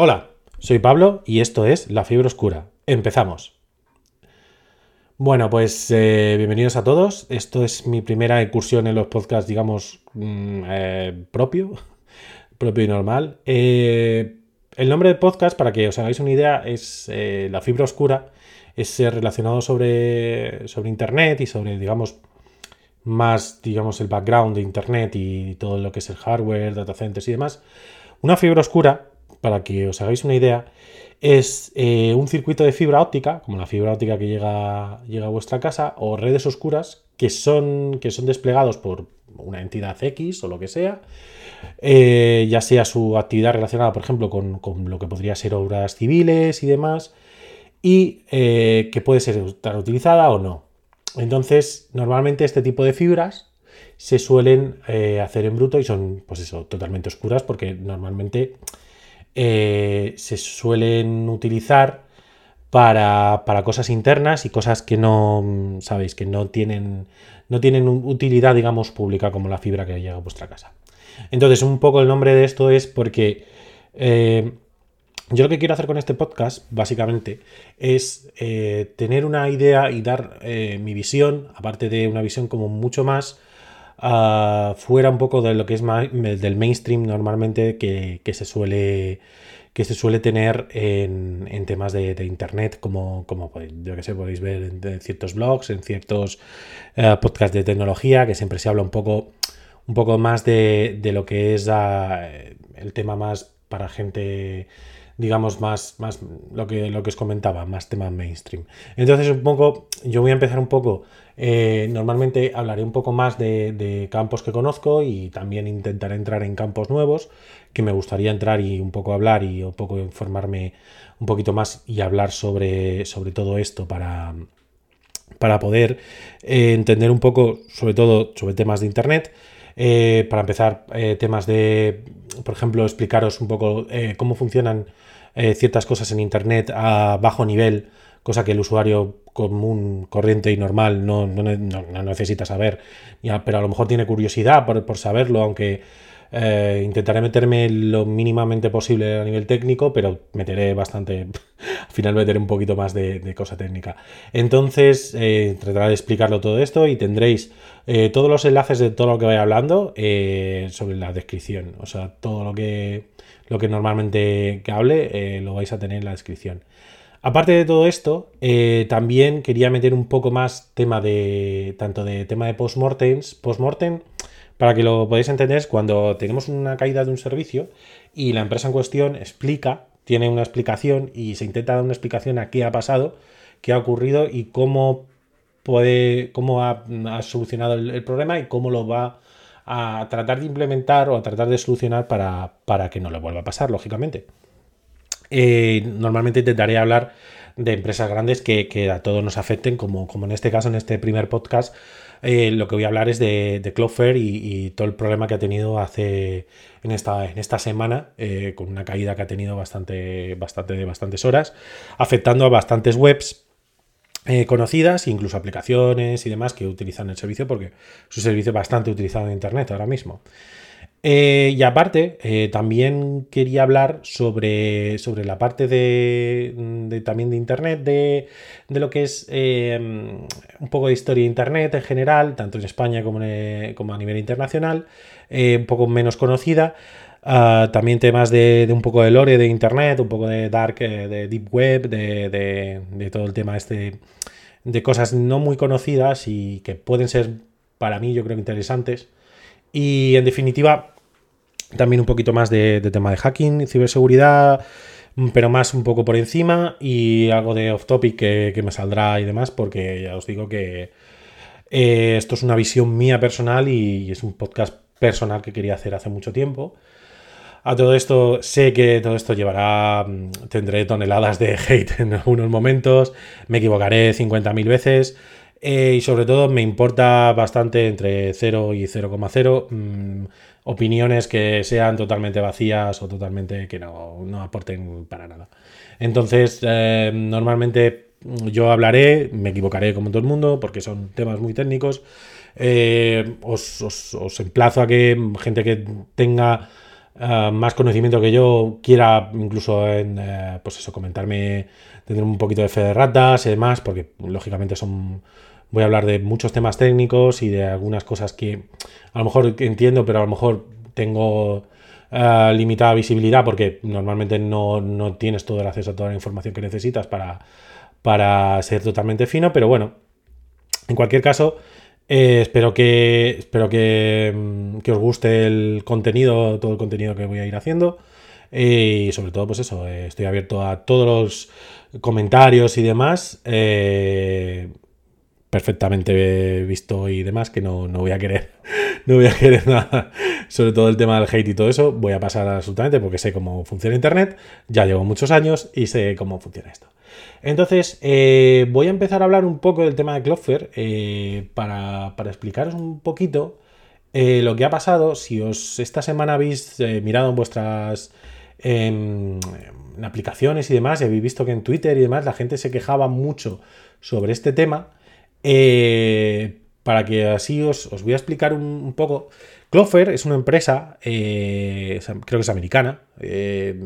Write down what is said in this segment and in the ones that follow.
Hola, soy Pablo y esto es La Fiebre Oscura. Empezamos. Bueno, pues eh, bienvenidos a todos. Esto es mi primera incursión en los podcasts, digamos, mm, eh, propio, propio y normal. Eh, el nombre del podcast, para que os hagáis una idea, es La Fibra Oscura. Es relacionado sobre, sobre Internet y sobre, digamos, más, digamos, el background de Internet y todo lo que es el hardware, data centers y demás. Una fibra oscura para que os hagáis una idea, es eh, un circuito de fibra óptica, como la fibra óptica que llega, llega a vuestra casa, o redes oscuras que son, que son desplegados por una entidad X o lo que sea, eh, ya sea su actividad relacionada, por ejemplo, con, lo que podría ser obras civiles y demás, y eh, que puede ser utilizada o no. Entonces, normalmente este tipo de fibras se suelen hacer en bruto y son, pues eso, totalmente oscuras porque normalmente eh, se suelen utilizar para, cosas internas y cosas que no, sabéis, que no tienen, no tienen utilidad, digamos, pública como la fibra que llega a vuestra casa. Entonces, un poco el nombre de esto es porque eh, yo lo que quiero hacer con este podcast, básicamente, es eh, tener una idea y dar mi visión, aparte de una visión como mucho más fuera un poco de lo que es del mainstream normalmente que, se suele que se suele tener en, temas de, internet, como, como yo que sé, podéis ver en, ciertos blogs, en ciertos eh, podcasts de tecnología, que siempre se habla un poco, un poco más de, lo que es ah, el tema más para gente digamos, más, más lo, que, lo que os comentaba, más tema mainstream. Entonces, un poco, yo voy a empezar un poco eh, normalmente hablaré un poco más de, campos que conozco y también intentaré entrar en campos nuevos que me gustaría entrar y un poco hablar y un poco informarme un poquito más y hablar sobre, sobre todo esto para, para poder eh, entender un poco, sobre todo sobre temas de Internet. Eh, para empezar, temas de, por ejemplo, explicaros un poco cómo funcionan ciertas cosas en Internet a bajo nivel cosa que el usuario común, corriente y normal no, necesita saber, ya, pero a lo mejor tiene curiosidad por, saberlo, aunque eh, intentaré meterme lo mínimamente posible a nivel técnico, pero meteré bastante, al final un poquito más de, cosa técnica. Entonces, eh, trataré de explicarlo todo esto y tendréis eh, todos los enlaces de todo lo que vaya hablando sobre la descripción, o sea, todo lo que, lo que normalmente que hable lo vais a tener en la descripción. Aparte de todo esto, eh, también quería meter un poco más tema de. tanto de tema de postmortems. Postmortem, para que lo podáis entender, es cuando tenemos una caída de un servicio y la empresa en cuestión explica, tiene una explicación y se intenta dar una explicación a qué ha pasado, qué ha ocurrido y cómo puede. cómo ha, solucionado el, problema y cómo lo va a tratar de implementar o a tratar de solucionar para, para que no le vuelva a pasar, lógicamente. Eh, normalmente intentaré hablar de empresas grandes que, a todos nos afecten, como, como, en este caso, en este primer podcast, eh, lo que voy a hablar es de, de Cloudflare y, todo el problema que ha tenido hace en esta, en esta semana, eh, con una caída que ha tenido bastante, bastante de bastantes horas, afectando a bastantes webs. conocidas, incluso aplicaciones y demás que utilizan el servicio porque es un servicio bastante utilizado en Internet ahora mismo. Eh, y aparte, eh, también quería hablar sobre, sobre la parte de, también de Internet, de, lo que es eh, un poco de historia de Internet en general, tanto en España como, como a nivel internacional, un poco menos conocida. Ah, también temas de, un poco de lore de Internet, un poco de dark, de deep web, de, de todo el tema este de cosas no muy conocidas y que pueden ser para mí yo creo interesantes y en definitiva, también un poquito más de, tema de hacking, ciberseguridad, pero más un poco por encima y algo de off topic que, me saldrá y demás, porque ya os digo que eh, esto es una visión mía personal y es un podcast personal que quería hacer hace mucho tiempo. A todo esto, sé que todo esto llevará, mm, tendré toneladas de hate en algunos momentos, me equivocaré 50.000 veces. Eh, y sobre todo me importa bastante entre 0 y 0,0 mm, opiniones que sean totalmente vacías o totalmente que no, aporten para nada. Entonces, eh, normalmente yo hablaré, me equivocaré como todo el mundo porque son temas muy técnicos. Eh, os, emplazo a que gente que tenga eh, más conocimiento que yo quiera incluso en, eh, pues eso, comentarme, tener un poquito de fe de ratas y demás, porque lógicamente son, voy a hablar de muchos temas técnicos y de algunas cosas que a lo mejor entiendo, pero a lo mejor tengo eh, limitada visibilidad porque normalmente no, no, tienes todo el acceso a toda la información que necesitas para, para ser totalmente fino, pero bueno, en cualquier caso, eh, espero que, espero mm, que, os guste el contenido, todo el contenido que voy a ir haciendo. Eh, y sobre todo, pues eso, eh, estoy abierto a todos los comentarios y demás. Perfectamente visto y demás, que no, no voy a querer, no voy a querer nada, sobre todo el tema del hate y todo eso, voy a pasar absolutamente porque sé cómo funciona Internet, ya llevo muchos años y sé cómo funciona esto. Entonces, eh, voy a empezar a hablar un poco del tema de Cloudflare eh, para, explicaros un poquito eh, lo que ha pasado. Si os esta semana habéis mirado en vuestras em, aplicaciones y demás, y habéis visto que en Twitter y demás la gente se quejaba mucho sobre este tema, para que así os, voy a explicar un poco. Clover es una empresa, eh, creo que es americana, eh,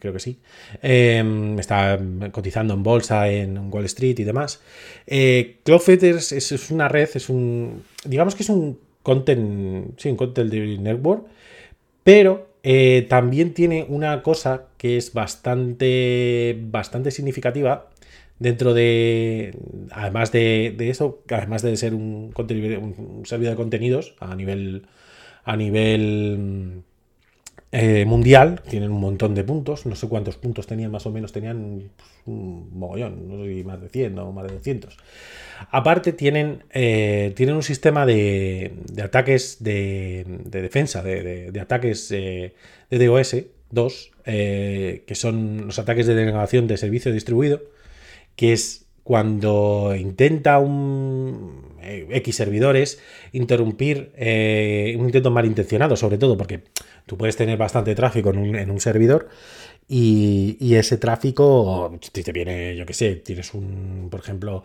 creo que sí, eh, está cotizando en bolsa en Wall Street y demás. Clover es, una red, es un, digamos que es un content, sí, un content network, pero también tiene una cosa que es bastante, bastante significativa dentro de, además de, eso, además de ser un, servidor de contenidos a nivel a nivel eh, mundial, tienen un montón de puntos, no sé cuántos puntos tenían, más o menos tenían pues, un mogollón, no sé más de 100 o más de 200. Aparte tienen, eh, tienen un sistema de, ataques de, defensa, de, ataques eh, de DOS 2, que son los ataques de denegación de servicio distribuido, que es cuando intenta un eh, X servidores interrumpir eh, un intento malintencionado, sobre todo porque tú puedes tener bastante tráfico en un, servidor y, ese tráfico, te viene, yo que sé, tienes un, por ejemplo,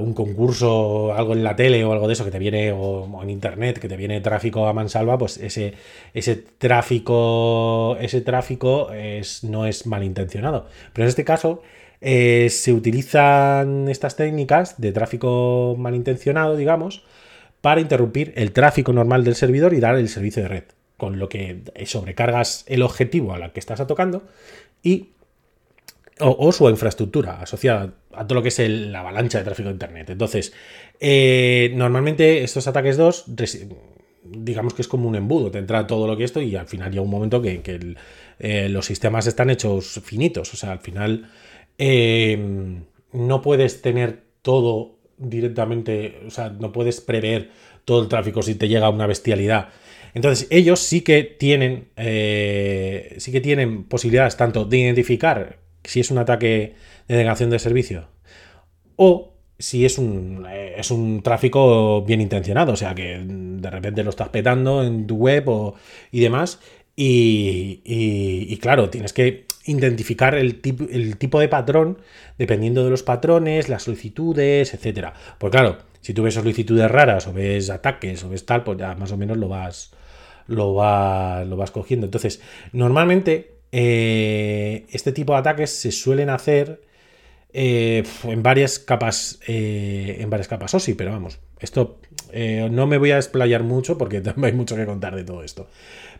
un concurso, algo en la tele o algo de eso que te viene, o, en internet, que te viene tráfico a mansalva, pues ese, ese tráfico, ese tráfico es, no es malintencionado. Pero en este caso, eh, se utilizan estas técnicas de tráfico malintencionado, digamos, para interrumpir el tráfico normal del servidor y dar el servicio de red, con lo que sobrecargas el objetivo a la que estás atacando y o, su infraestructura asociada a todo lo que es la avalancha de tráfico de Internet. Entonces, eh, normalmente estos ataques 2, digamos que es como un embudo, te entra todo lo que esto y al final llega un momento que, eh, los sistemas están hechos finitos, o sea, al final Em, no puedes tener todo directamente, o sea, no puedes prever todo el tráfico si te llega una bestialidad. Entonces, ellos sí que tienen, eh, sí que tienen posibilidades tanto de identificar si es un ataque de negación de servicio o si es un, eh, es un tráfico bien intencionado, o sea, que de repente lo estás petando en tu web o, y demás. y claro, tienes que identificar el, tipo, el tipo de patrón dependiendo de los patrones, las solicitudes, etcétera. Pues claro, si tú ves solicitudes raras o ves ataques o ves tal, pues ya más o menos lo vas, lo vas, lo vas cogiendo. Entonces, normalmente eh, este tipo de ataques se suelen hacer eh, en varias capas, eh, en varias capas OSI, pero vamos, esto no me voy a explayar mucho porque hay mucho que contar de todo esto.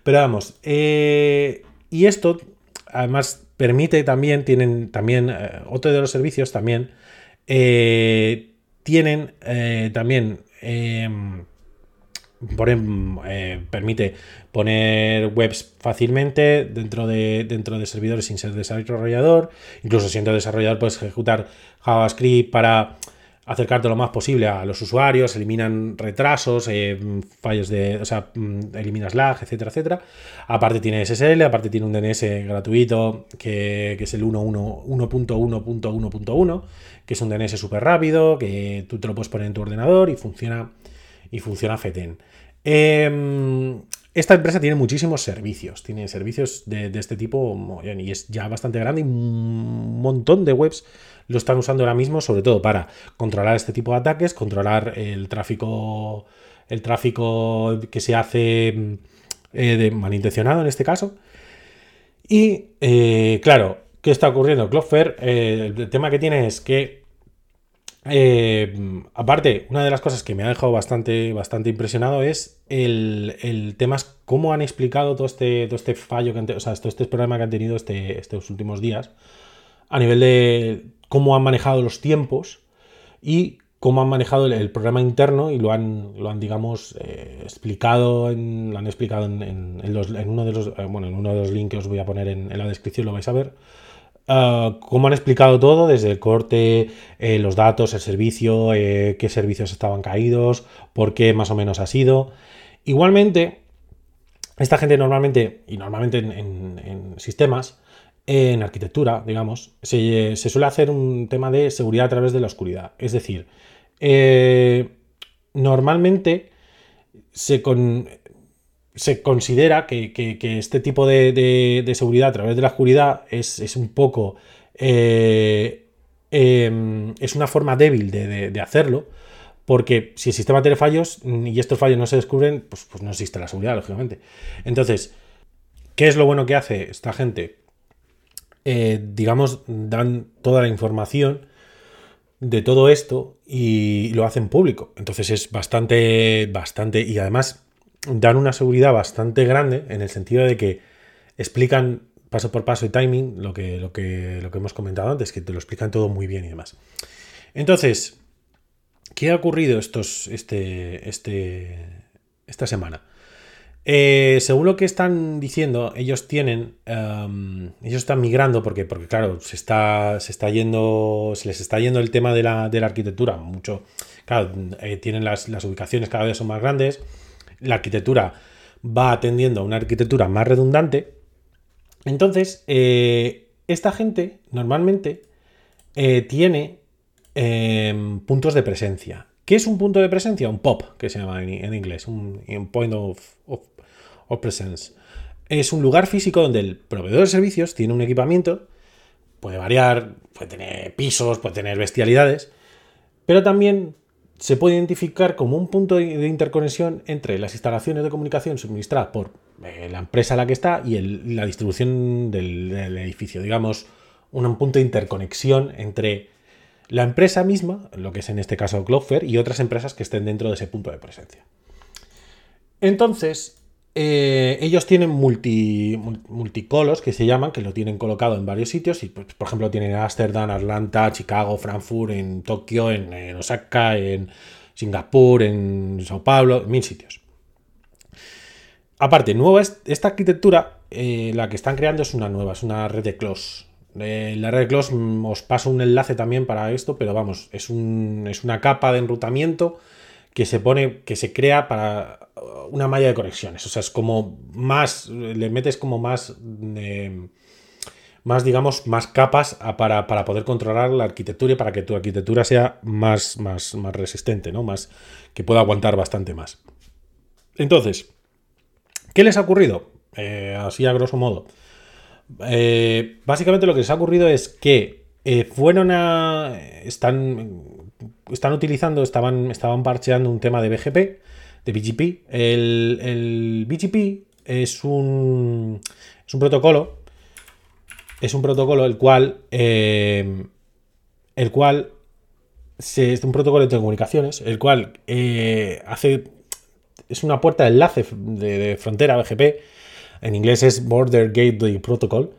Pero vamos, y esto además permite también, tienen también, eh, otro de los servicios también, eh, tienen eh, también, em, permite poner webs fácilmente dentro de, dentro de servidores sin ser desarrollador, incluso siendo desarrollador puedes ejecutar JavaScript para acercarte lo más posible a los usuarios, eliminan retrasos, eh, fallos de, o sea, mm, eliminas lag, etcétera, etcétera. Aparte tiene SSL, aparte tiene un DNS gratuito que, es el 1.1.1.1.1, que es un DNS súper rápido, que tú te lo puedes poner en tu ordenador y funciona, y funciona FETEN. Em, esta empresa tiene muchísimos servicios, tiene servicios de, este tipo y es ya bastante grande y un montón de webs lo están usando ahora mismo, sobre todo para controlar este tipo de ataques, controlar el tráfico, el tráfico que se hace de malintencionado en este caso. Y claro, ¿qué está ocurriendo? Cloudflare, el tema que tiene es que eh, aparte, una de las cosas que me ha dejado bastante, bastante impresionado es el, el tema, cómo han explicado todo este, todo este fallo, que o sea, todo este problema que han tenido este, estos últimos días, a nivel de cómo han manejado los tiempos y cómo han manejado el, programa interno y lo han, lo han digamos, eh, explicado, en, han explicado en, en, uno de los, eh, bueno, en uno de los links que os voy a poner en, la descripción, lo vais a ver Ah, cómo han explicado todo, desde el corte, eh, los datos, el servicio, eh, qué servicios estaban caídos, por qué más o menos ha sido. Igualmente, esta gente normalmente, y normalmente en, sistemas, en arquitectura, digamos, se, suele hacer un tema de seguridad a través de la oscuridad. Es decir, eh, normalmente se, con, se considera que, este tipo de, seguridad a través de la oscuridad es, un poco... Eh, em, es una forma débil de, hacerlo, porque si el sistema tiene fallos y estos fallos no se descubren, pues, pues, no existe la seguridad, lógicamente. Entonces, ¿qué es lo bueno que hace esta gente? Eh, digamos, dan toda la información de todo esto y lo hacen público. Entonces es bastante, bastante, y además dan una seguridad bastante grande en el sentido de que explican paso por paso y timing lo que, lo que, lo que hemos comentado antes, que te lo explican todo muy bien y demás. Entonces, ¿qué ha ocurrido estos, este, este, esta semana? Eh, según lo que están diciendo, ellos tienen. Em, ellos están migrando porque, porque claro, se está, se está yendo. Se les está yendo el tema de la, arquitectura. Mucho. Claro, eh, tienen las, las, ubicaciones cada vez son más grandes la arquitectura va atendiendo a una arquitectura más redundante. Entonces, eh, esta gente normalmente eh, tiene em, puntos de presencia. ¿Qué es un punto de presencia? Un POP, que se llama en, inglés, un, point of, presence. Es un lugar físico donde el proveedor de servicios tiene un equipamiento, puede variar, puede tener pisos, puede tener bestialidades, pero también se puede identificar como un punto de interconexión entre las instalaciones de comunicación suministradas por eh, la empresa a la que está y la distribución del, edificio. Digamos, un punto de interconexión entre la empresa misma, lo que es en este caso Cloudflare, y otras empresas que estén dentro de ese punto de presencia. Entonces, eh, ellos tienen multi, multicolos que se llaman, que lo tienen colocado en varios sitios. Y, pues, por ejemplo, tienen Ámsterdam, Atlanta, Chicago, Frankfurt, en Tokio, en, Osaka, en Singapur, en Sao Paulo, en mil sitios. Aparte, nueva esta arquitectura, eh, la que están creando es una nueva, es una red de close. Eh, la red de close mm, os paso un enlace también para esto, pero vamos, es, un, es una capa de enrutamiento que se pone, que se crea para una malla de conexiones. O sea, es como más, le metes como más, eh, más digamos, más capas para, poder controlar la arquitectura y para que tu arquitectura sea más, más, más resistente, ¿no? Más, que pueda aguantar bastante más. Entonces, ¿qué les ha ocurrido? Eh, así a grosso modo. Eh, básicamente lo que les ha ocurrido es que fueron a. Están están utilizando, estaban, estaban parcheando un tema de BGP, de BGP. El, BGP es un, es un protocolo, es un protocolo el cual, eh, el cual es un protocolo de telecomunicaciones, el cual eh, hace, es una puerta de enlace de, frontera BGP, en inglés es Border Gateway Protocol.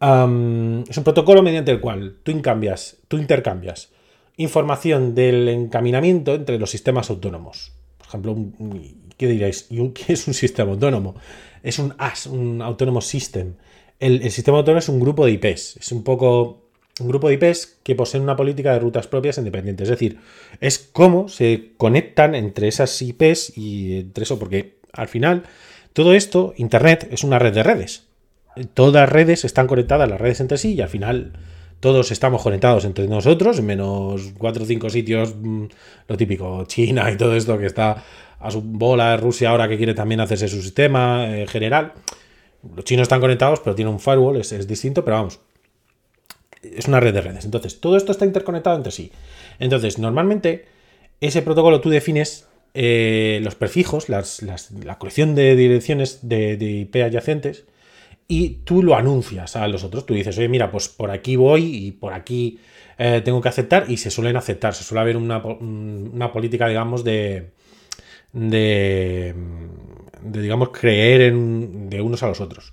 es un protocolo mediante el cual tú, tú intercambias información del encaminamiento entre los sistemas autónomos. Por ejemplo, ¿qué diréis? ¿Qué es un sistema autónomo? Es un AS, un Autónomo System. El, sistema autónomo es un grupo de IPs. Es un poco un grupo de IPs que poseen una política de rutas propias independientes. Es decir, es cómo se conectan entre esas IPs y entre eso, porque al final todo esto, Internet, es una red de redes. Todas las redes están conectadas, las redes entre sí, y al final todos estamos conectados entre nosotros, menos cuatro o cinco sitios, mm, lo típico, China y todo esto que está a su bola, Rusia ahora que quiere también hacerse su sistema eh, general. Los chinos están conectados, pero tiene un firewall, es, distinto, pero vamos, es una red de redes. Entonces, todo esto está interconectado entre sí. Entonces, normalmente, ese protocolo tú defines eh, los prefijos, la colección de direcciones de, IP adyacentes, y tú lo anuncias a los otros. Tú dices, oye, mira, pues por aquí voy y por aquí eh, tengo que aceptar, y se suelen aceptar. Se suele haber una, política, digamos, de, de, digamos, creer en, de unos a los otros.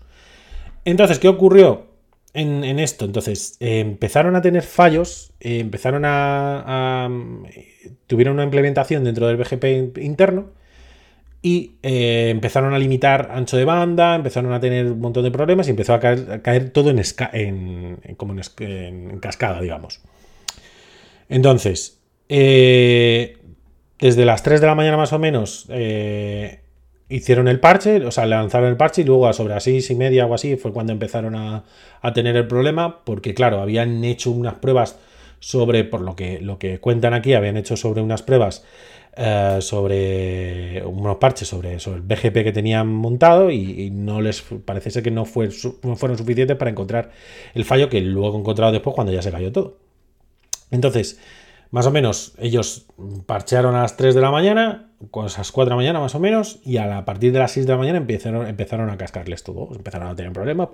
Entonces, ¿qué ocurrió? en, esto. Entonces, eh, empezaron a tener fallos, eh, empezaron a, tuvieron una implementación dentro del BGP interno y eh, empezaron a limitar ancho de banda, empezaron a tener un montón de problemas y empezó a caer, todo en, en, cascada, digamos. Entonces, desde las 3 de la mañana más o menos, hicieron el parche, o sea, lanzaron el parche y luego a sobre las seis y media o así fue cuando empezaron a, tener el problema, porque claro, habían hecho unas pruebas sobre, por lo que, lo que cuentan aquí, habían hecho sobre unas pruebas eh, sobre unos parches sobre, sobre, el BGP que tenían montado y, no les parece ser que no, fue, no fueron suficientes para encontrar el fallo que luego he encontrado después cuando ya se cayó todo. Entonces, más o menos, ellos parchearon a las 3 de la mañana, con esas 4 de la mañana más o menos, y a, partir de las 6 de la mañana empezaron, empezaron a cascarles todo, empezaron a tener problemas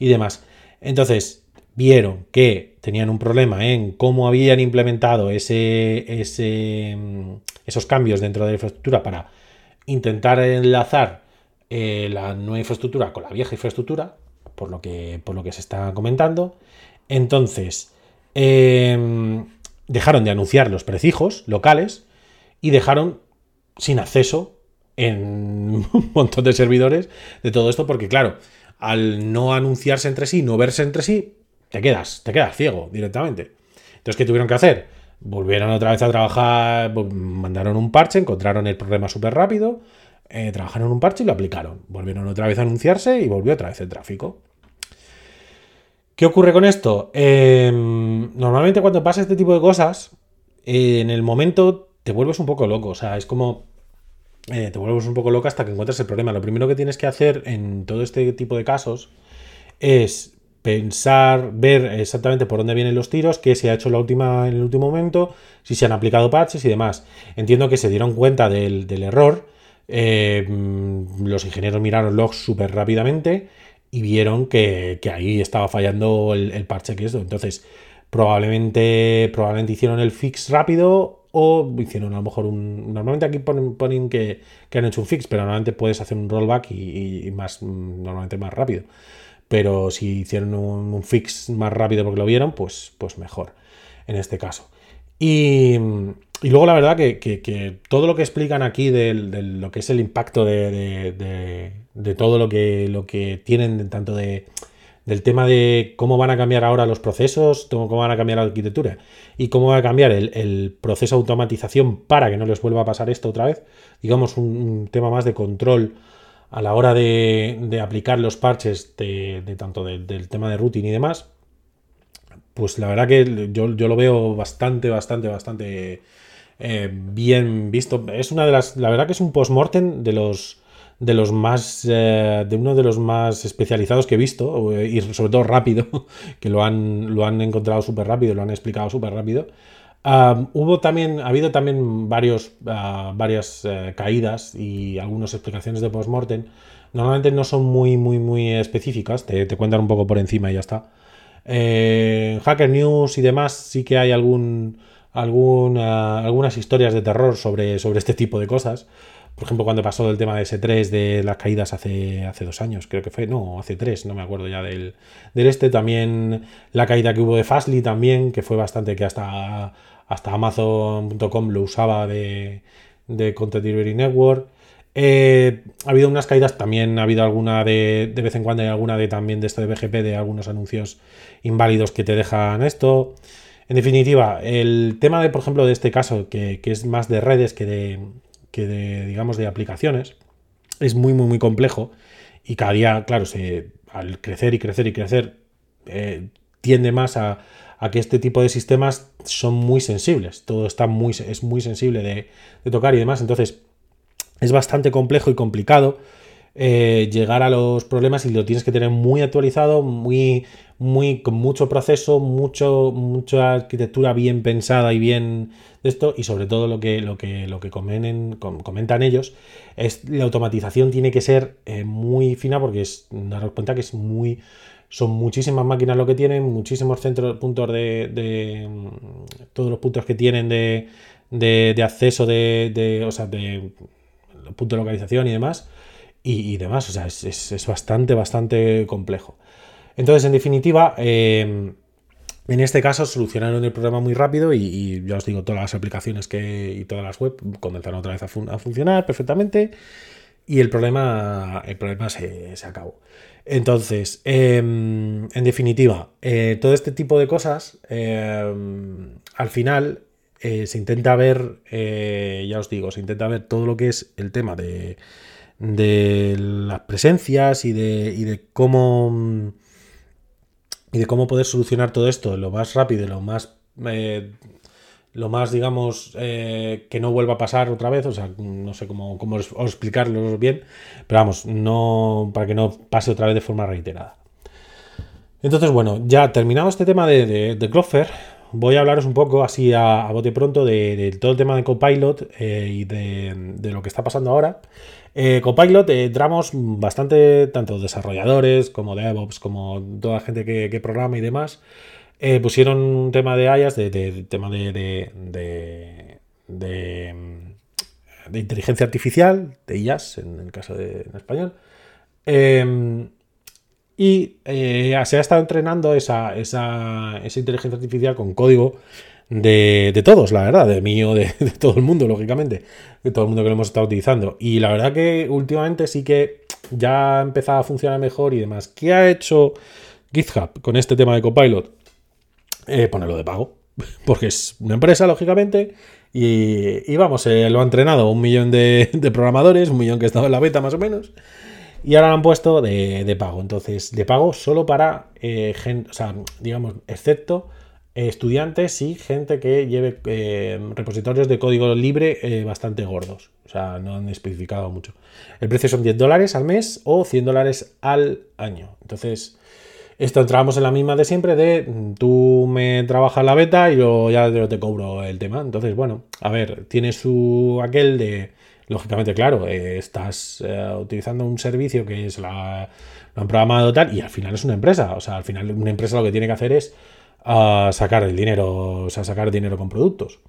y demás. Entonces, vieron que tenían un problema en cómo habían implementado ese, ese, esos cambios dentro de la infraestructura para intentar enlazar eh, la nueva infraestructura con la vieja infraestructura, por lo que, por lo que se está comentando. Entonces, eh, dejaron de anunciar los prefijos locales y dejaron sin acceso en un montón de servidores de todo esto, porque claro, al no anunciarse entre sí, no verse entre sí, te quedas, te quedas ciego directamente. Entonces, ¿qué tuvieron que hacer? Volvieron otra vez a trabajar, mandaron un parche, encontraron el problema súper rápido, eh, trabajaron un parche y lo aplicaron. Volvieron otra vez a anunciarse y volvió otra vez el tráfico. ¿Qué ocurre con esto? Em, normalmente cuando pasa este tipo de cosas, en el momento te vuelves un poco loco. O sea, es como... Eh, te vuelves un poco loco hasta que encuentras el problema. Lo primero que tienes que hacer en todo este tipo de casos es pensar, ver exactamente por dónde vienen los tiros, qué se ha hecho la última, en el último momento, si se han aplicado parches y demás. Entiendo que se dieron cuenta del, error. Eh, los ingenieros miraron logs súper rápidamente y vieron que, ahí estaba fallando el, parche que es. Entonces, probablemente, probablemente hicieron el fix rápido o hicieron a lo mejor un... Normalmente aquí ponen, que, han hecho un fix, pero normalmente puedes hacer un rollback y, más, normalmente más rápido. Pero si hicieron un, fix más rápido porque lo vieron, pues, pues mejor en este caso. Y, luego la verdad que, todo lo que explican aquí de, lo que es el impacto de, todo lo que, lo que tienen, tanto de, del tema de cómo van a cambiar ahora los procesos, cómo van a cambiar la arquitectura y cómo va a cambiar el, proceso de automatización para que no les vuelva a pasar esto otra vez. Digamos, un, tema más de control a la hora de, aplicar los parches de, tanto del tema de routing y demás. Pues la verdad que yo, lo veo bastante, bastante, bastante eh, bien visto. Es una de las. La verdad que es un post-mortem de los de los más eh, de uno de los más especializados que he visto eh, y sobre todo rápido que lo han lo han encontrado súper rápido lo han explicado súper rápido hubo también ha habido también varios ah, varias eh, caídas y algunas explicaciones de postmortem. Normalmente no son muy muy muy específicas te, cuentan un poco por encima y ya está. En Hacker News y demás sí que hay algún, algún algunas historias de terror sobre, sobre este tipo de cosas. Por ejemplo, cuando pasó el tema de S3 de las caídas hace, hace dos años, creo que fue, no, hace tres, no me acuerdo ya del, del este. También la caída que hubo de Fastly también, que fue bastante que hasta, hasta Amazon.com lo usaba de, Content Delivery Network. Eh, ha habido unas caídas, también ha habido alguna de, de vez en cuando hay alguna de también de esto de BGP, de algunos anuncios inválidos que te dejan esto. En definitiva, el tema de, por ejemplo, de este caso, que, es más de redes que de, que de, digamos, de aplicaciones, es muy, muy, muy complejo y cada día, claro, al crecer y crecer y crecer, eh, tiende más a, que este tipo de sistemas son muy sensibles, todo está muy, es muy sensible de, tocar y demás, entonces es bastante complejo y complicado eh, llegar a los problemas y lo tienes que tener muy actualizado, muy, muy, con mucho proceso, mucho, mucha arquitectura bien pensada y bien de esto, y sobre todo lo que, lo que, lo que comentan ellos, es la automatización tiene que ser eh, muy fina porque es daros cuenta que es muy son muchísimas máquinas lo que tienen, muchísimos centros, puntos de, todos los puntos que tienen de, de, acceso de, de, o sea, de puntos de localización y demás y, demás. O sea, es, bastante, bastante complejo. Entonces, en definitiva, em, en este caso solucionaron el problema muy rápido y, ya os digo, todas las aplicaciones que, y todas las web comenzaron otra vez a, funcionar perfectamente y el problema, el problema se, acabó. Entonces, em, en definitiva, eh, todo este tipo de cosas, em, al final eh, se intenta ver, eh, ya os digo, se intenta ver todo lo que es el tema de, de las presencias y de, y de cómo y de cómo poder solucionar todo esto lo más rápido, lo más lo más digamos eh, que no vuelva a pasar otra vez, o sea, no sé cómo, cómo explicarlo bien, pero vamos, no para que no pase otra vez de forma reiterada. Entonces, bueno, ya terminado este tema de, de, de voy a hablaros un poco así a, bote pronto de, todo el tema de Copilot eh, y de, lo que está pasando ahora. Eh, Copilot, entramos bastante, tanto desarrolladores como DevOps, como toda la gente que, programa y demás, pusieron un tema de IAS, de, tema de, de, inteligencia artificial, de IAS en el caso de en español. Em, y eh, se ha estado entrenando esa, inteligencia artificial con código de, todos, la verdad, de mí o de, todo el mundo, lógicamente, de todo el mundo que lo hemos estado utilizando. Y la verdad que últimamente sí que ya ha empezado a funcionar mejor y demás. ¿Qué ha hecho GitHub con este tema de Copilot? Eh, ponerlo de pago, porque es una empresa, lógicamente, y, vamos, eh, lo ha entrenado un millón de, programadores, un millón que estaba en la beta más o menos, y ahora lo han puesto de, pago. Entonces, de pago solo para eh, o sea, digamos, excepto estudiantes y gente que lleve eh, repositorios de código libre bastante gordos. O sea, no han especificado mucho. El precio son 10 dólares al mes o 100 dólares al año. Entonces, esto entramos en la misma de siempre de mm, tú me trabajas la beta y yo ya te cobro el tema. Entonces, bueno, a ver, tiene su aquel de lógicamente, claro, eh, estás eh, utilizando un servicio que es la, lo han programado tal y al final es una empresa. O sea, al final una empresa lo que tiene que hacer es ah, sacar el dinero, o sea, sacar dinero con productos.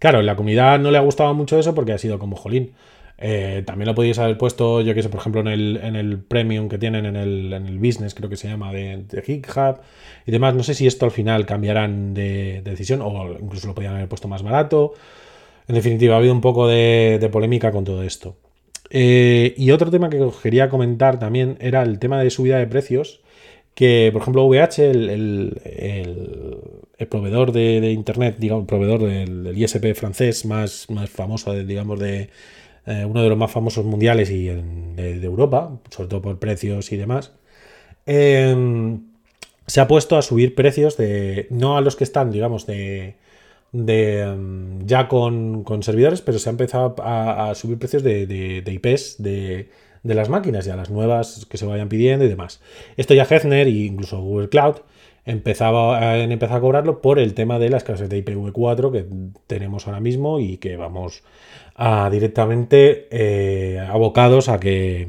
Claro, en la comunidad no le ha gustado mucho eso porque ha sido como jolín. Eh, también lo podéis haber puesto, yo que sé, por ejemplo, en el, en el premium que tienen en el, en el business, creo que se llama, de, de GitHub y demás. No sé si esto al final cambiarán de, de decisión o incluso lo podrían haber puesto más barato. En definitiva, ha habido un poco de, polémica con todo esto. Eh, y otro tema que quería comentar también era el tema de subida de precios. Que, por ejemplo, VH, el, proveedor de, Internet, digamos, el proveedor del, ISP francés más, más famoso, digamos, de eh, uno de los más famosos mundiales y de, Europa, sobre todo por precios y demás, em, se ha puesto a subir precios de, no a los que están, digamos, de, de mm, ya con, servidores, pero se ha empezado a, subir precios de, de, IPs de, las máquinas, ya las nuevas que se vayan pidiendo y demás. Esto ya Hefner e incluso Google Cloud empezaba, han empezado a cobrarlo por el tema de las clases de IPv4 que tenemos ahora mismo y que vamos a directamente eh, abocados a que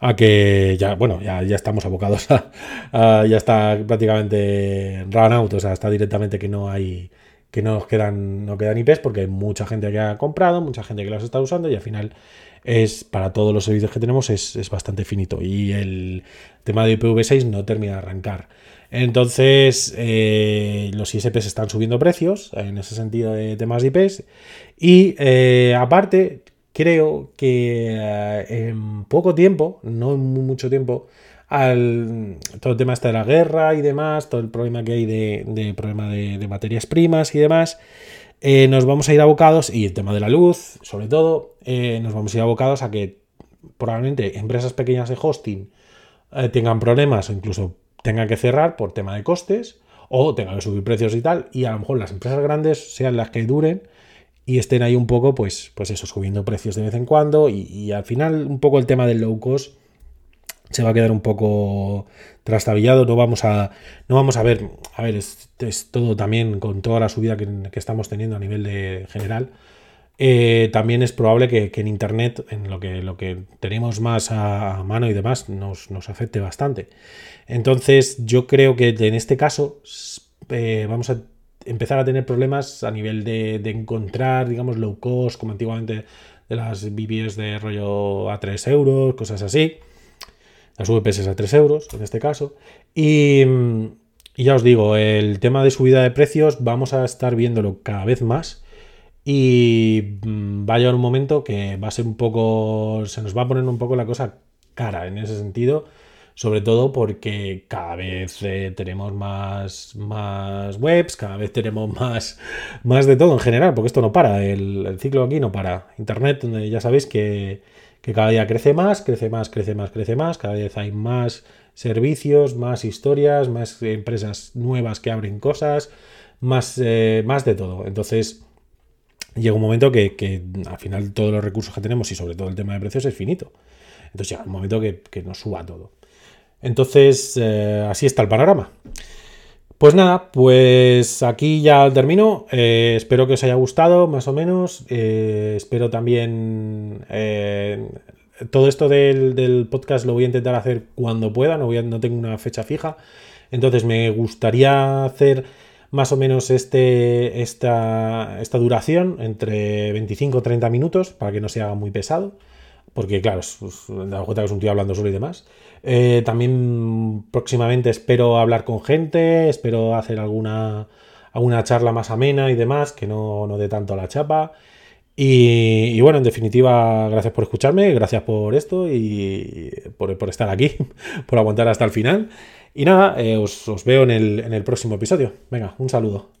a que ya, bueno, ya, ya estamos abocados a, ya está prácticamente run out, o sea, está directamente que no hay que no quedan, no quedan IPs porque hay mucha gente que ha comprado, mucha gente que las está usando y al final es para todos los servicios que tenemos es, bastante finito y el tema de IPv6 no termina de arrancar. Entonces eh, los ISPs están subiendo precios en ese sentido de temas de IPs y eh, aparte creo que eh, en poco tiempo, no en mucho tiempo, al todo el tema este de la guerra y demás, todo el problema que hay de, problema de, materias primas y demás, nos vamos a ir abocados, y el tema de la luz, sobre todo, nos vamos a ir abocados a que probablemente empresas pequeñas de hosting tengan problemas o incluso tengan que cerrar por tema de costes o tengan que subir precios y tal, y a lo mejor las empresas grandes sean las que duren y estén ahí un poco, pues, pues eso, subiendo precios de vez en cuando y, y al final un poco el tema del low cost se va a quedar un poco trastabillado. No vamos a, no vamos a ver, a ver, es, todo también con toda la subida que, estamos teniendo a nivel de general. Eh, también es probable que, en Internet, en lo que, lo que tenemos más a, mano y demás, nos, nos, afecte bastante. Entonces, yo creo que en este caso eh, vamos a empezar a tener problemas a nivel de, encontrar, digamos, low cost, como antiguamente de las BBS de rollo a 3 euros, cosas así las VPS a 3 euros en este caso. Y, ya os digo, el tema de subida de precios vamos a estar viéndolo cada vez más. Y mm, va a llegar un momento que va a ser un poco. Se nos va a poner un poco la cosa cara en ese sentido. Sobre todo porque cada vez eh, tenemos más, más webs, cada vez tenemos más, más de todo en general, porque esto no para, el, el ciclo aquí no para. Internet, ya sabéis que, que cada día crece más, crece más, crece más, crece más, cada vez hay más servicios, más historias, más empresas nuevas que abren cosas, más, eh, más de todo. Entonces, llega un momento que, al final todos los recursos que tenemos y sobre todo el tema de precios es finito. Entonces llega un momento que, nos suba todo. Entonces, eh, así está el panorama. Pues nada, pues aquí ya termino. Eh, espero que os haya gustado, más o menos. Eh, espero también. Eh, todo esto del, podcast lo voy a intentar hacer cuando pueda, no, voy no tengo una fecha fija. Entonces me gustaría hacer más o menos este, esta, esta duración entre 25 o 30 minutos para que no se haga muy pesado porque claro, la cuenta que es un tío hablando solo y demás. Eh, también próximamente espero hablar con gente, espero hacer alguna, alguna charla más amena y demás, que no, no dé tanto a la chapa. Y, bueno, en definitiva, gracias por escucharme, gracias por esto y por, estar aquí, por aguantar hasta el final. Y nada, eh, os, os, veo en el, en el próximo episodio. Venga, un saludo.